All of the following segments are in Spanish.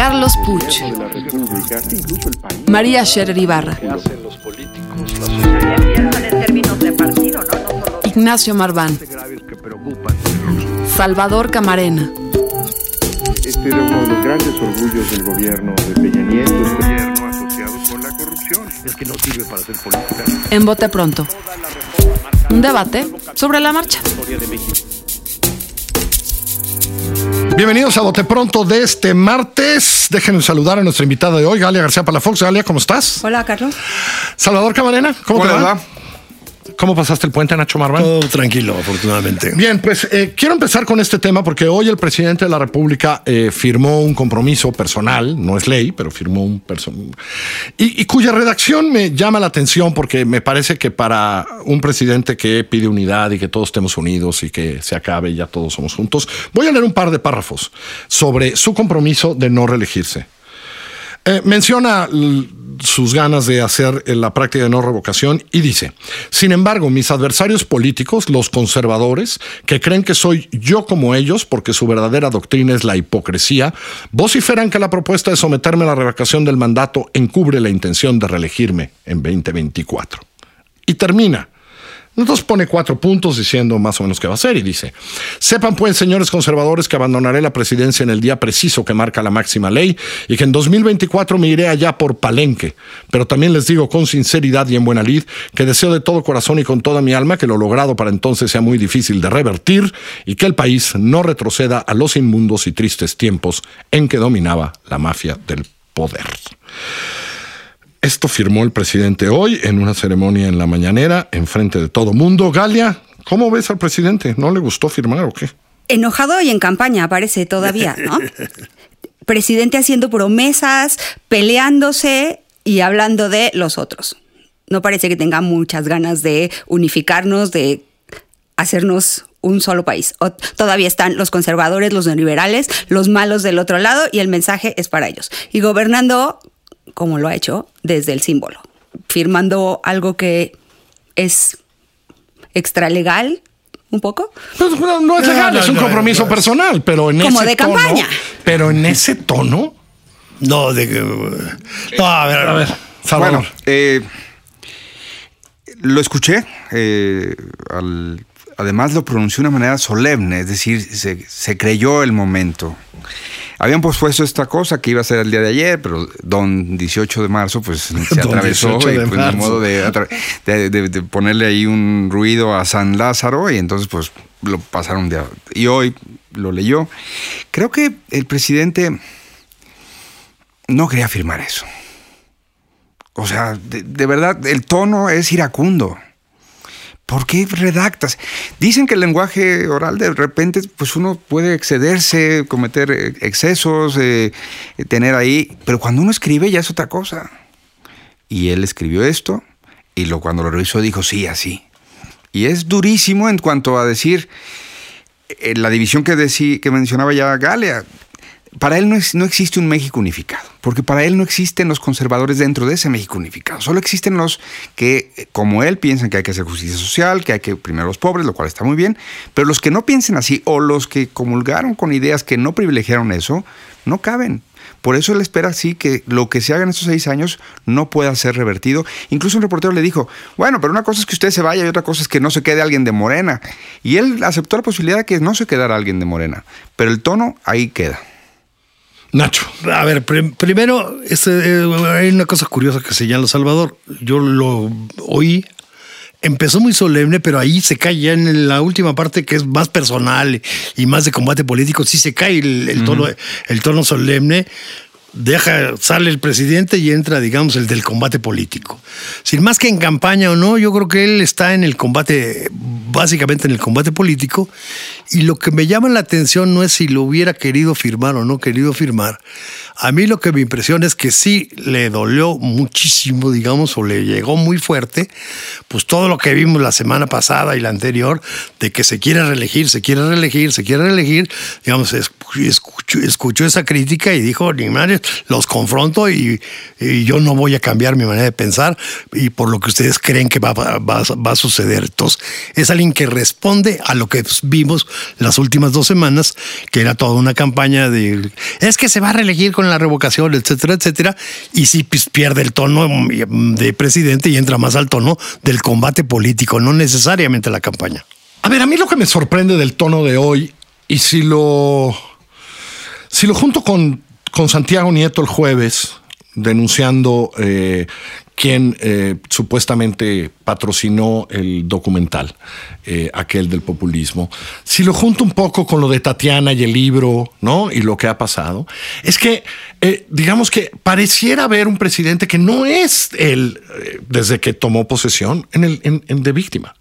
Carlos Puch, María Scherer Ibarra, Ignacio Marván, Salvador Camarena. Este era uno de los grandes orgullos del gobierno de Peña Nieto, este gobierno asociado con la corrupción. Es que no sirve para hacer política. En Bote Pronto. Un debate sobre la marcha. Bienvenidos a Bote Pronto de este martes. Déjenme saludar a nuestra invitada de hoy, Galia García Palafox. Galia, ¿cómo estás? Hola, Carlos. Salvador Camarena, ¿cómo te va? ¿Cómo pasaste el puente, Nacho Marván? Todo tranquilo, afortunadamente. Bien, pues eh, quiero empezar con este tema porque hoy el presidente de la República eh, firmó un compromiso personal, no es ley, pero firmó un personal, y, y cuya redacción me llama la atención porque me parece que para un presidente que pide unidad y que todos estemos unidos y que se acabe y ya todos somos juntos, voy a leer un par de párrafos sobre su compromiso de no reelegirse. Eh, menciona sus ganas de hacer eh, la práctica de no revocación y dice, sin embargo, mis adversarios políticos, los conservadores, que creen que soy yo como ellos porque su verdadera doctrina es la hipocresía, vociferan que la propuesta de someterme a la revocación del mandato encubre la intención de reelegirme en 2024. Y termina. Entonces pone cuatro puntos diciendo más o menos qué va a hacer y dice, sepan pues señores conservadores que abandonaré la presidencia en el día preciso que marca la máxima ley y que en 2024 me iré allá por palenque, pero también les digo con sinceridad y en buena lid que deseo de todo corazón y con toda mi alma que lo logrado para entonces sea muy difícil de revertir y que el país no retroceda a los inmundos y tristes tiempos en que dominaba la mafia del poder. Esto firmó el presidente hoy en una ceremonia en la mañanera, en frente de todo mundo. Galia, ¿cómo ves al presidente? ¿No le gustó firmar o qué? Enojado y en campaña aparece todavía, ¿no? Presidente haciendo promesas, peleándose y hablando de los otros. No parece que tenga muchas ganas de unificarnos, de hacernos un solo país. O- todavía están los conservadores, los neoliberales, los malos del otro lado y el mensaje es para ellos. Y gobernando como lo ha hecho desde el símbolo, firmando algo que es extralegal un poco. Pues, no, no es legal, no, es un no, compromiso no. personal, pero en Como ese de tono- campaña. Pero en ese tono. No, de que. No, a ver, a ver. Salvador. Bueno, eh, lo escuché. eh, al- además lo pronunció de una manera solemne, es decir, se, se creyó el momento. Habían pospuesto esta cosa que iba a ser el día de ayer, pero don 18 de marzo pues se atravesó 18 y de pues marzo. modo de, de- de- de ponerle ahí un ruido a San Lázaro y entonces pues lo pasaron de... Y hoy lo leyó. Creo que el presidente no quería firmar eso. O sea, de, de verdad, el tono es iracundo. ¿Por qué redactas? Dicen que el lenguaje oral de repente, pues uno puede excederse, cometer eh, excesos, eh, eh, tener ahí, pero cuando uno escribe ya es otra cosa. Y él escribió esto y lo, cuando lo revisó dijo, sí, así. Y es durísimo en cuanto a decir la división que, decí- que mencionaba ya Galea. Para él no, existe un México unificado, porque para él no existen los conservadores dentro de ese México unificado. Solo existen los que, eh, como él, piensan que hay que hacer justicia social, que hay que primero los pobres, lo cual está muy bien, pero los que no piensen así o los que comulgaron con ideas que no privilegiaron eso, no caben. Por eso él espera sí que lo que se haga en estos seis años no pueda ser revertido. Incluso un reportero le dijo, bueno, pero una cosa es que usted se vaya y otra cosa es que no se quede alguien de Morena. Y él aceptó la posibilidad de que no se quedara alguien de Morena. Pero el tono ahí queda. Nacho. A ver, prim- primero, este, hay una cosa curiosa que señala Salvador. Yo lo oí, empezó muy solemne, pero ahí se cae ya en la última parte que es más personal y más de combate político. Sí se cae el, el tono, el tono solemne. Deja, sale el presidente y entra, digamos, el del combate político. Sin más que en campaña o no, yo creo que él está en el combate, básicamente en el combate político, y lo que me llama la atención no es si lo hubiera querido firmar o no querido firmar. A mí lo que me impresiona es que sí le dolió muchísimo, digamos, o le llegó muy fuerte, pues todo lo que vimos la semana pasada y la anterior, de que se quiere reelegir, se quiere reelegir, se quiere reelegir, digamos, escuchó, escuchó esa crítica y dijo, ni madre, los confronto y, yo no voy a cambiar mi manera de pensar y por lo que ustedes creen que va, va, a suceder. Entonces, es alguien que responde a lo que vimos las últimas dos semanas, que era toda una campaña de, es que se va a reelegir con la revocación, etcétera, etcétera, y si pues, pierde el tono de presidente y entra más al tono del combate político, no necesariamente la campaña. A ver, a mí lo que me sorprende del tono de hoy, y si lo, si lo junto con con Santiago Nieto el jueves denunciando eh, quien eh, supuestamente patrocinó el documental, eh, aquel del populismo. Si lo junto un poco con lo de Tatiana y el libro, ¿no? Y lo que ha pasado, es que, digamos que pareciera haber un presidente que no es él, desde que tomó posesión, en el de víctima.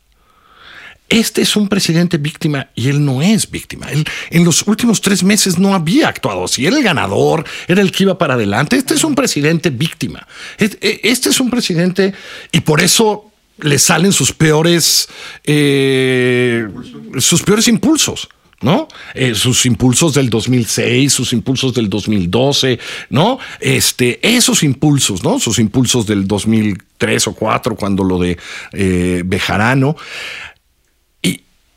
Este es un presidente víctima y él no es víctima. Él en los últimos tres meses no había actuado así. Era el ganador, era el que iba para adelante. Este es un presidente víctima. E, este es un presidente y por eso le salen sus peores, eh, sus peores impulsos. ¿no? Eh, sus impulsos del 2006, sus impulsos del 2012, ¿no? Este, esos impulsos, ¿no? Sus impulsos del 2003 o 4, cuando lo de eh, Bejarano.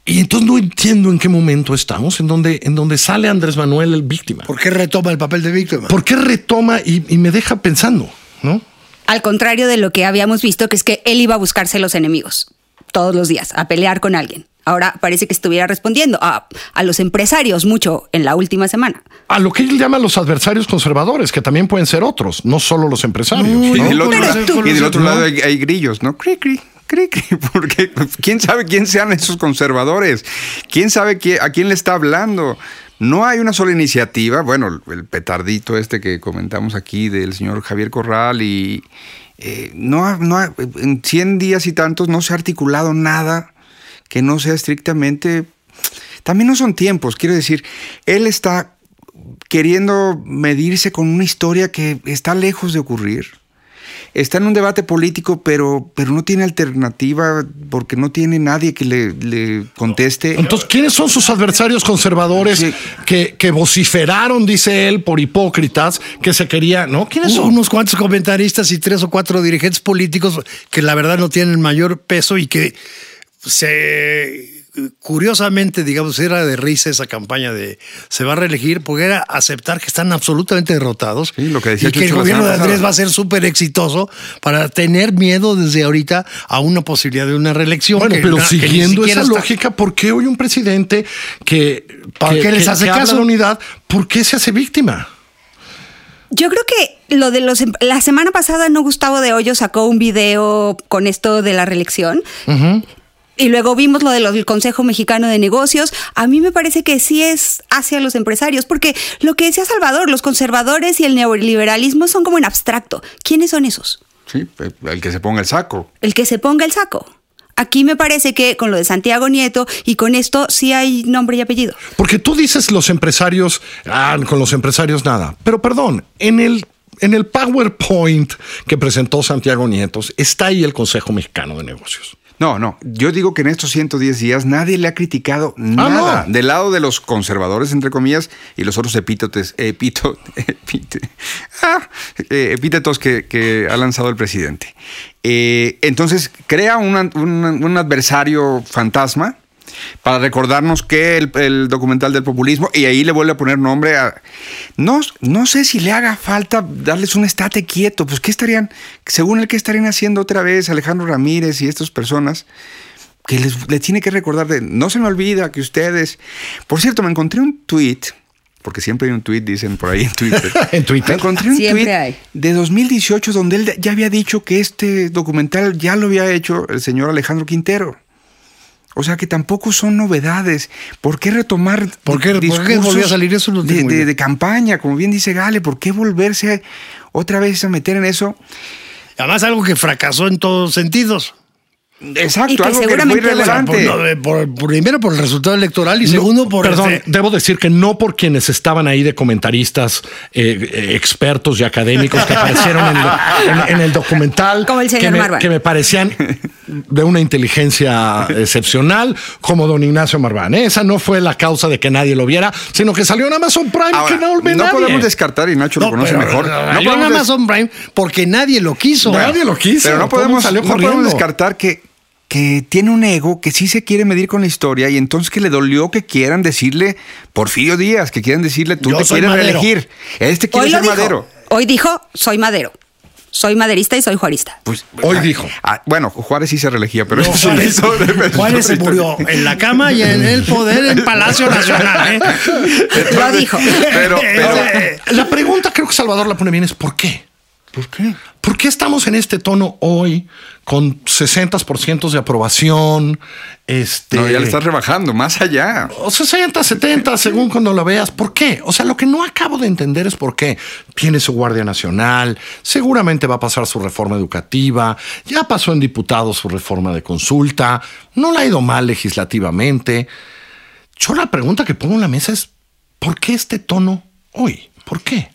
Y entonces no entiendo en qué momento estamos, en donde, en donde sale Andrés Manuel el víctima. ¿Por qué retoma el papel de víctima? ¿Por qué retoma y, y me deja pensando, no? Al contrario de lo que habíamos visto, que es que él iba a buscarse los enemigos todos los días, a pelear con alguien. Ahora parece que estuviera respondiendo a, a, los empresarios mucho en la última semana. A lo que él llama los adversarios conservadores, que también pueden ser otros, no solo los empresarios. y, del otro, lado, hay, grillos, ¿no? Cri, cri. porque quién sabe quién sean esos conservadores, quién sabe a quién le está hablando. No hay una sola iniciativa, bueno, el petardito este que comentamos aquí del señor Javier Corral y eh, no, no en 100 días y tantos no se ha articulado nada que no sea estrictamente... También no son tiempos, quiero decir, él está queriendo medirse con una historia que está lejos de ocurrir está en un debate político, pero, pero no tiene alternativa porque no tiene nadie que le, conteste. Entonces, ¿quiénes son sus adversarios conservadores que, que, vociferaron, dice él, por hipócritas, que se quería, ¿no? ¿Quiénes son? Unos cuantos comentaristas y tres o cuatro dirigentes políticos que la verdad no tienen mayor peso y que se curiosamente, digamos, era de risa esa campaña de se va a reelegir, porque era aceptar que están absolutamente derrotados lo que y que el gobierno de Andrés va a ser súper exitoso para tener miedo desde ahorita a una posibilidad de una reelección. Bueno, pero siguiendo esa lógica, ¿por qué hoy un presidente que, ¿Para qué les hace caso? la unidad, ¿por qué se hace víctima? Yo creo que lo de los la semana pasada no Gustavo de Hoyo sacó un video con esto de la reelección y luego vimos lo del Consejo Mexicano de Negocios. A mí me parece que sí es hacia los empresarios, porque lo que decía Salvador, los conservadores y el neoliberalismo son como en abstracto. ¿Quiénes son esos? Sí, el que se ponga el saco. El que se ponga el saco. Aquí me parece que con lo de Santiago Nieto y con esto sí hay nombre y apellido. Porque tú dices los empresarios, ah, con los empresarios nada. Pero perdón, en el en el PowerPoint que presentó Santiago Nietos está ahí el Consejo Mexicano de Negocios. No, no. Yo digo que en estos 110 días nadie le ha criticado ah, nada. Del lado de los conservadores, entre comillas, y los otros epítotes, epito, ah, eh, epítetos que, ha lanzado el presidente. Eh, entonces, crea un adversario fantasma para recordarnos que el, documental del populismo, y ahí le vuelve a poner nombre a... No, no sé si le haga falta darles un estate quieto, pues ¿qué estarían, según el que estarían haciendo otra vez Alejandro Ramírez y estas personas? Que les, tiene que recordar de, no se me olvida que ustedes... Por cierto, me encontré un tweet porque siempre hay un tweet, dicen por ahí en Twitter. en Twitter. encontré un tweet de 2018 donde él ya había dicho que este documental ya lo había hecho el señor Alejandro Quintero. O sea que tampoco son novedades. ¿Por qué retomar ¿Por qué- por qué discursos volvió a salir eso? No de, de- de campaña? Como bien dice Gale, ¿por qué volverse otra vez a meter en eso? Además, algo que fracasó en todos sentidos. Exacto, Y que algo que seguramente, irrelevante. Por- no, eh, por- por- primero por el resultado electoral y segundo por Perdón, este- debo decir que no por quienes estaban ahí de comentaristas eh, eh, expertos y académicos que aparecieron en, el- en- en el documental. Como el señor que me, que me parecían de una inteligencia excepcional, como don Ignacio Marván. ¿eh? Esa no fue la causa de que nadie lo viera, sino que salió en Amazon Prime Ahora, que no no nadie. podemos descartar, y Nacho lo conoce pero- mejor. No, No en Amazon Prime porque nadie lo quiso. Nadie lo quiso. Pero no podemos, salió no podemos descartar que, que tiene un ego que sí se quiere medir con la historia y entonces que le dolió que quieran decirle Porfirio Díaz, que quieran decirle tú Yo te quieres reelegir. Este quiere Hoy ser. Madero. Hoy dijo, soy madero. Soy maderista y soy juarista. Pues, Hoy ah, dijo. ah, bueno, Juárez sí se reelegía, pero No, eso Juárez, eso- Juárez se murió en la cama y en el poder en Palacio Nacional. ¿eh? Lo dijo. Pero, pero, Eh, La pregunta creo que Salvador la pone bien es ¿por qué? ¿Por qué? ¿Por qué estamos en este tono hoy con 60% de aprobación? Este, no, ya le estás rebajando, más allá. o 60, 70, según cuando lo veas. ¿Por qué? O sea, lo que no acabo de entender es por qué. Tiene su Guardia Nacional, seguramente va a pasar su reforma educativa, ya pasó en diputados su reforma de consulta, no le ha ido mal legislativamente. Yo la pregunta que pongo en la mesa es, ¿por qué este tono hoy? ¿Por qué?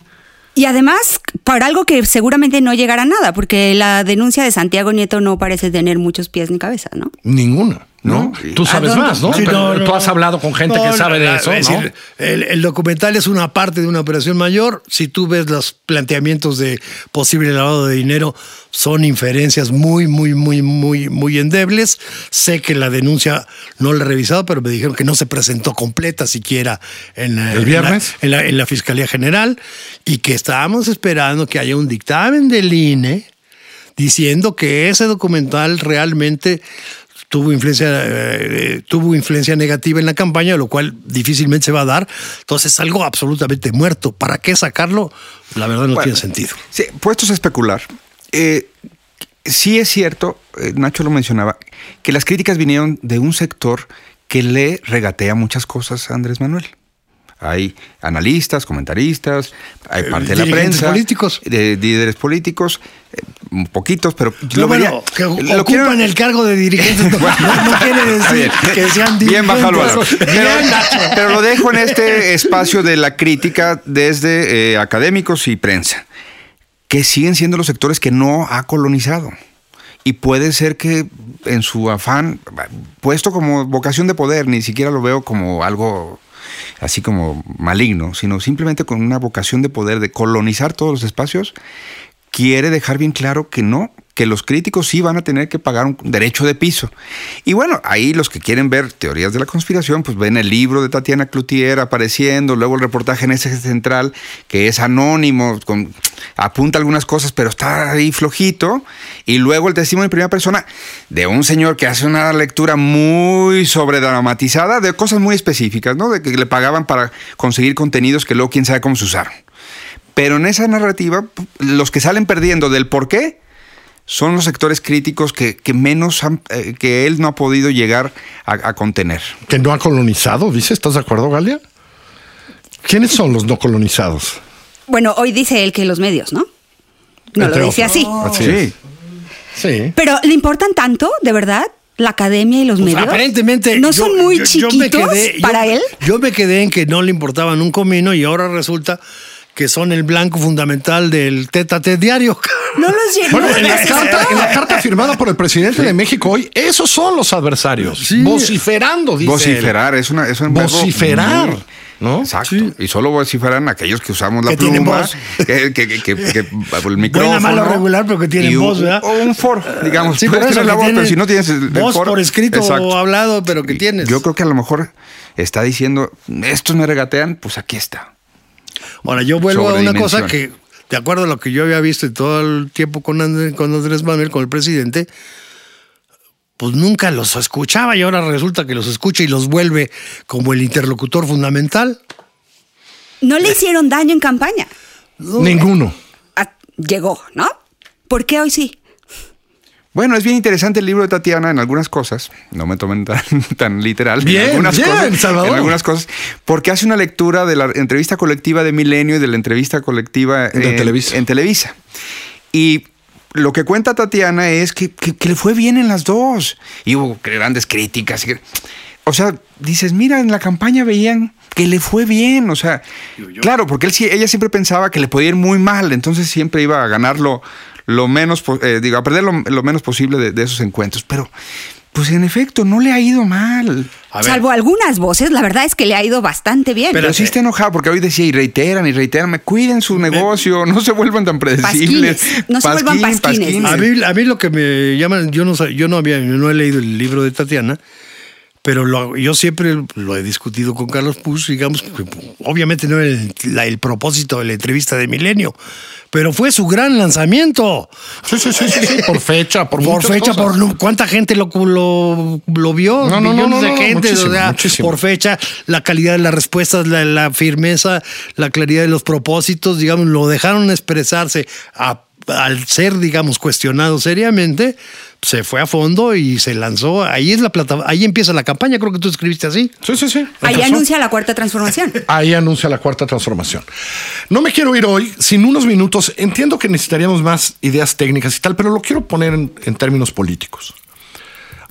Y además, para algo que seguramente no llegará a nada, porque la denuncia de Santiago Nieto no parece tener muchos pies ni cabeza, ¿no? Ninguna. ¿No? Tú sabes más, ¿no? Sí, Pero no, no, Tú has hablado con gente que sabe de eso, es ¿no? decir, el, el documental es una parte de una operación mayor. Si tú ves los planteamientos de posible lavado de dinero, son inferencias muy, muy, muy, muy, muy endebles. Sé que la denuncia no la he revisado, pero me dijeron que no se presentó completa siquiera en, ¿El viernes? En la, en la- en la Fiscalía General y que estábamos esperando que haya un dictamen del INE diciendo que ese documental realmente tuvo influencia, eh, tuvo influencia negativa en la campaña, lo cual difícilmente se va a dar. Entonces es algo absolutamente muerto. ¿Para qué sacarlo? La verdad no Bueno, tiene sentido. Sí, puestos a especular, eh, sí es cierto, eh, Nacho lo mencionaba, que las críticas vinieron de un sector que le regatea muchas cosas a Andrés Manuel. Hay analistas, comentaristas, hay parte de la Eh, prensa, políticos. de líderes políticos, eh, poquitos, pero lo bueno, vería- que lo ocupan quiero- el cargo de dirigentes no, quiere decir bien. que sean Bien bajado dirigentes. Pero, Bien, Nacho. pero lo dejo en este espacio de la crítica desde eh, académicos y prensa, que siguen siendo los sectores que no ha colonizado. Y puede ser que en su afán, puesto como vocación de poder, ni siquiera lo veo como algo así como maligno, sino simplemente con una vocación de poder, de colonizar todos los espacios, quiere dejar bien claro que no, que los críticos sí van a tener que pagar un derecho de piso. Y bueno, ahí los que quieren ver teorías de la conspiración, pues ven el libro de Tatiana Cloutier apareciendo, luego el reportaje en ese central, que es anónimo, apunta algunas cosas, pero está ahí flojito, y luego el testimonio en primera persona de un señor que hace una lectura muy sobredramatizada de cosas muy específicas, ¿no? De que le pagaban para conseguir contenidos que luego quién sabe cómo se usaron. Pero en esa narrativa, los que salen perdiendo del por qué son los sectores críticos que, que menos han- eh, que él no ha podido llegar a, a contener. Que no ha colonizado, dice. ¿Estás de acuerdo, Galia? ¿Quiénes son los no colonizados? Bueno, hoy dice él que los medios, ¿no? No Entre lo dice otros. así. Así Sí. Sí. Pero ¿le importan tanto, de verdad? La academia y los Pues medios. aparentemente. ¿No yo- son muy yo- yo chiquitos me quedé- yo- para él? Yo me quedé en que no le importaban un comino y ahora resulta que son el blanco fundamental del tete diario. No los llenó. Bueno, en la, carta, en la carta firmada por el presidente de México hoy, esos son los adversarios. Sí. Vociferando, dice. él. Vociferar es, una, es un verbo Vociferar, muy- ¿no? Exacto. Sí. Y solo vociferan aquellos que usamos la pluma, voz. que, que- que- que- que- el micrófono. malo, regular, pero que tienen un- voz, ¿verdad? O un foro, digamos. Sí, por eso la voz, pero si no tienes el, voz por escrito Exacto. o hablado, pero que tienes. Yo creo que a lo mejor está diciendo, estos me regatean, pues aquí está. Ahora, yo vuelvo a una cosa que, de acuerdo a lo que yo había visto y todo el tiempo con, Andrés, con Andrés Manuel, con el presidente, pues nunca los escuchaba y ahora resulta que los escucha y los vuelve como el interlocutor fundamental. No le hicieron daño en campaña. Ninguno. Ah, llegó, ¿no? ¿Por qué hoy sí? Bueno, es bien interesante el libro de Tatiana en algunas cosas. No me tomen tan, tan literal. Bien, en algunas bien, cosas, Salvador. En algunas cosas. Porque hace una lectura de la entrevista colectiva de Milenio y de la entrevista colectiva De en- Televisa. en Televisa. Y lo que cuenta Tatiana es que, que- que le fue bien en las dos. Y hubo grandes críticas. O sea, dices, mira, en la campaña veían que le fue bien. O sea, claro, porque él, sí- ella siempre pensaba que le podía ir muy mal. Entonces siempre iba a ganarlo lo menos, po- eh, digo, a perder lo, lo menos posible de, de esos encuentros. Pero, pues en efecto, no le ha ido mal. A ver, Salvo algunas voces, la verdad es que le ha ido bastante bien. Pero sí está enojado porque hoy decía y reiteran y reiteran, me cuiden su negocio, no se vuelvan tan predecibles. Pasquines, no se vuelvan pasquines. A mí, a mí lo que me llaman, yo no yo no había, no he leído el libro de Tatiana, pero lo- yo siempre lo he discutido con Carlos Push, digamos, que obviamente no era el, la- el propósito de la entrevista de Milenio, pero fue su gran lanzamiento. Sí, sí, sí, sí, sí, por fecha, por, Por fecha, cosas. por cuánta gente lo, lo, lo vio, No, no, no, millones no, de gente, muchísimo, o sea, muchísimo. por fecha, la calidad de las respuestas, la, la firmeza, la claridad de los propósitos, digamos, lo dejaron expresarse a- al ser, digamos, cuestionado seriamente, se fue a fondo y se lanzó. Ahí es la plata, ahí empieza la campaña, creo que tú escribiste así. Sí, sí, sí. Ahí Empezó. anuncia la cuarta transformación. Ahí anuncia la cuarta transformación. No me quiero ir hoy sin unos minutos. Entiendo que necesitaríamos más ideas técnicas y tal, pero lo quiero poner en, en términos políticos.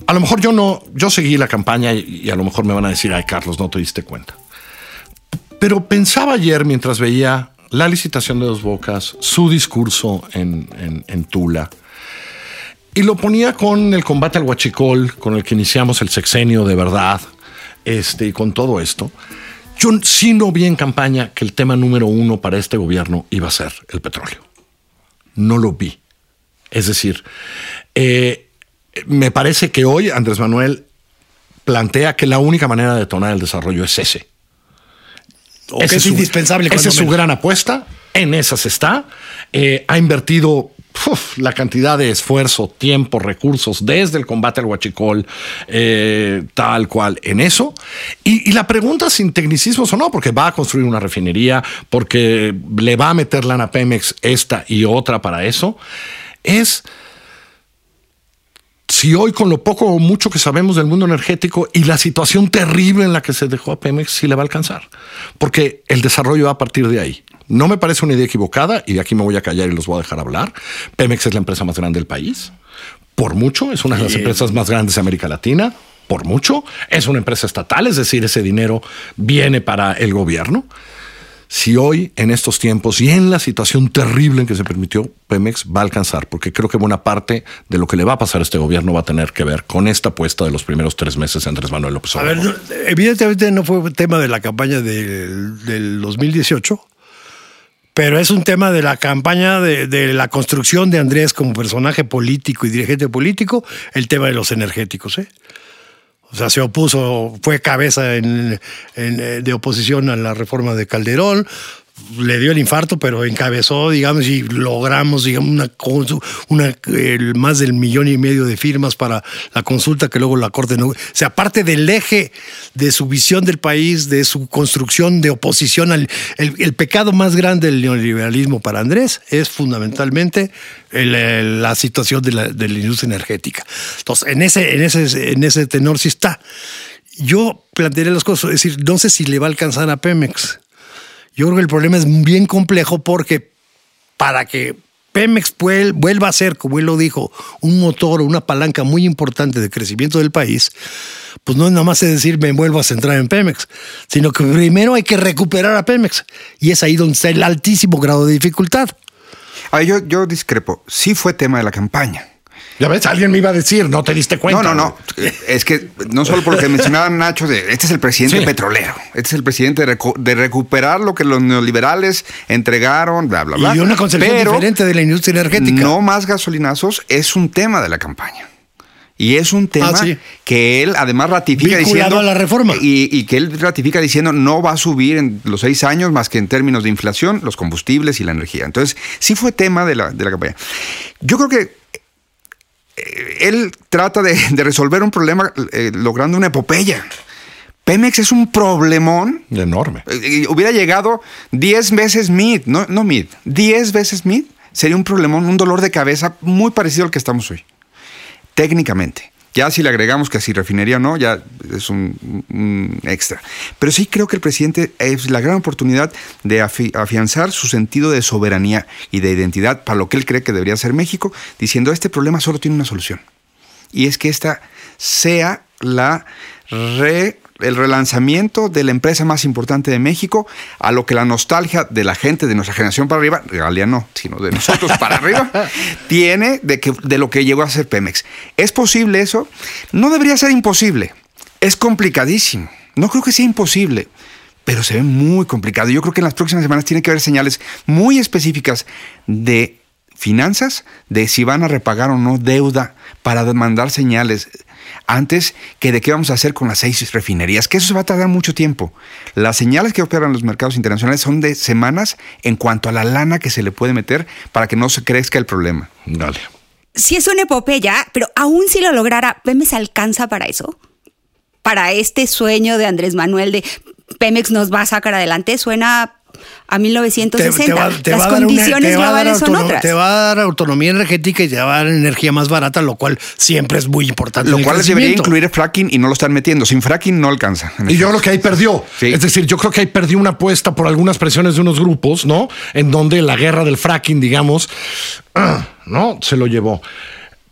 A lo mejor yo no, yo seguí la campaña y, y a lo mejor me van a decir, ay Carlos, no te diste cuenta. Pero pensaba ayer mientras veía la licitación de Dos Bocas, su discurso en, Tula, y lo ponía con el combate al huachicol, con el que iniciamos el sexenio de verdad, este, y con todo esto. Yo sí no vi en campaña que el tema número uno para este gobierno iba a ser el petróleo. No lo vi. Es decir, eh, me parece que hoy Andrés Manuel plantea que la única manera de detonar el desarrollo es ese. Ese es su- indispensable. Esa es su menos. gran apuesta. En esas está. Eh, ha invertido uf, la cantidad de esfuerzo, tiempo, recursos desde el combate al huachicol, eh, tal cual, en eso. Y, y la pregunta sin tecnicismos o no, porque va a construir una refinería, porque le va a meter lana Pemex esta y otra para eso, es si hoy con lo poco o mucho que sabemos del mundo energético y la situación terrible en la que se dejó a Pemex, si le va a alcanzar. Porque el desarrollo va a partir de ahí. No me parece una idea equivocada y de aquí me voy a callar y los voy a dejar hablar. Pemex es la empresa más grande del país. Por mucho, es una de las empresas más grandes de América Latina. Por mucho, es una empresa estatal, es decir, ese dinero viene para el gobierno si hoy, en estos tiempos y en la situación terrible en que se permitió, Pemex va a alcanzar, porque creo que buena parte de lo que le va a pasar a este gobierno va a tener que ver con esta apuesta de los primeros tres meses de Andrés Manuel López A ver, Obrador. evidentemente no fue tema de la campaña del, del 2018, pero es un tema de la campaña de, de la construcción de Andrés como personaje político y dirigente político, el tema de los energéticos. ¿eh? O sea, se opuso, fue cabeza en- en, eh, de oposición a la reforma de Calderón, le dio el infarto, pero encabezó, digamos, y logramos, digamos, una, una más del millón y medio de firmas para la consulta que luego la Corte no. O sea, aparte del eje de su visión del país, de su construcción de oposición al. El, pecado más grande del neoliberalismo para Andrés es fundamentalmente la situación de la, de industria energética. Entonces, en ese, en ese, en ese tenor sí está. Yo plantearé las cosas, es decir, no sé si le va a alcanzar a Pemex. Yo creo que el problema es bien complejo porque para que Pemex vuelva a ser, como él lo dijo, un motor o una palanca muy importante de crecimiento del país, pues no es nada más decir me vuelvo a centrar en Pemex, sino que primero hay que recuperar a Pemex. Y es ahí donde está el altísimo grado de dificultad. Ah, yo, yo discrepo. Sí fue tema de la campaña. Ya ves, alguien me iba a decir, no te diste cuenta. No, no, no. Es que no solo por lo que mencionaba Nacho, de este es el presidente Sí. petrolero. Este es el presidente de, recu- de recuperar lo que los neoliberales entregaron, bla, bla, bla. Y una concepción Pero diferente de la industria energética. No más gasolinazos es un tema de la campaña. Y es un tema Ah, sí. que él además ratifica Vinculado diciendo. a la reforma. Y, y que él ratifica diciendo no va a subir en los seis años más que en términos de inflación, los combustibles y la energía. Entonces, sí fue tema de la, de la campaña. Yo creo que él trata de, de resolver un problema eh, logrando una epopeya. Pemex es un problemón. Enorme. Eh, eh, hubiera llegado 10 veces mid, no, no mid, 10 veces mid, sería un problemón, un dolor de cabeza muy parecido al que estamos hoy. técnicamente. Ya si le agregamos que si refinería o no, ya es un, extra. Pero sí creo que el presidente es la gran oportunidad de afi- afianzar su sentido de soberanía y de identidad para lo que él cree que debería ser México, diciendo este problema solo tiene una solución. Y es que esta sea la re- el relanzamiento de la empresa más importante de México, a lo que la nostalgia de la gente de nuestra generación para arriba, Galia no, sino de nosotros para arriba, tiene de, que, de lo que llegó a ser Pemex. ¿Es posible eso? No debería ser imposible. Es complicadísimo. No creo que sea imposible pero se ve muy complicado. Yo creo que en las próximas semanas tiene que haber señales muy específicas de finanzas, de si van a repagar o no deuda para mandar señales antes que de qué vamos a hacer con las seis refinerías, que eso se va a tardar mucho tiempo. Las señales que operan los mercados internacionales son de semanas en cuanto a la lana que se le puede meter para que no se crezca el problema. Dale. Sí es una epopeya, pero aún si lo lograra, ¿Pemex alcanza para eso? Para este sueño de Andrés Manuel de Pemex nos va a sacar adelante, suena a 1960. va- te Las va una- condiciones te va a dar globales son otras. Te va a dar autonomía energética y te va a dar energía más barata, lo cual siempre es muy importante. Lo cual les debería incluir fracking y no lo están metiendo. Sin fracking no alcanza. Y yo creo que ahí perdió. Sí. Es decir, yo creo que ahí perdió una apuesta por algunas presiones de unos grupos, ¿no? En donde la guerra del fracking, digamos, ¿no? Se lo llevó.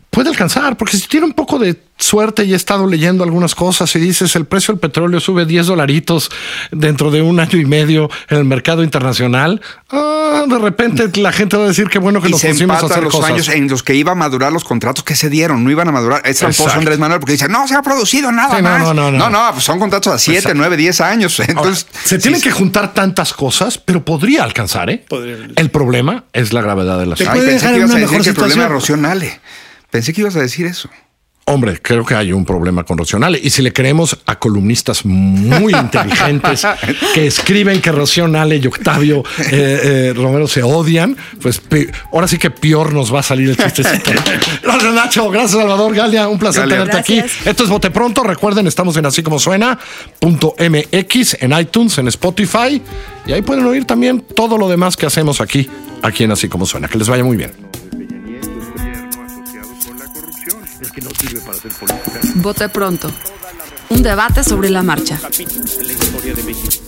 Puede alcanzar, porque si tiene un poco de suerte y he estado leyendo algunas cosas y dices el precio del petróleo sube 10 dolaritos dentro de un año y medio en el mercado internacional, ah, de repente la gente va a decir que bueno que y nos se pusimos a hacer los cosas. años en los que iba a madurar los contratos que se dieron, no iban a madurar. Es tramposo. Andrés Manuel porque dice, no se ha producido nada Sí, no, más. no, no, no. no, pues son contratos a 7, Exacto. 9, 10 años. Ahora, Entonces, se tienen sí, que juntar tantas cosas, pero podría alcanzar, ¿eh? Podría. El problema es la gravedad de la Te Ay, puede pensé que en ibas a una decir mejor que el problema era situación. Rocío Nale. Pensé que ibas a decir eso. Hombre, creo que hay un problema con Rocío Nale. Y si le creemos a columnistas muy inteligentes que escriben que Rocío Nale y Octavio eh, eh, Romero se odian, pues ahora sí que peor nos va a salir el chistecito. gracias, Nacho. Gracias, Salvador Galia. Un placer Galia. tenerte aquí. Esto es Bote Pronto. Recuerden, estamos en así como suena punto MX en iTunes, en Spotify. Y ahí pueden oír también todo lo demás que hacemos aquí, aquí en Así como suena. Que les vaya muy bien. Para hacer política. Vote pronto. Un debate sobre la marcha. Capítulos en la historia de México.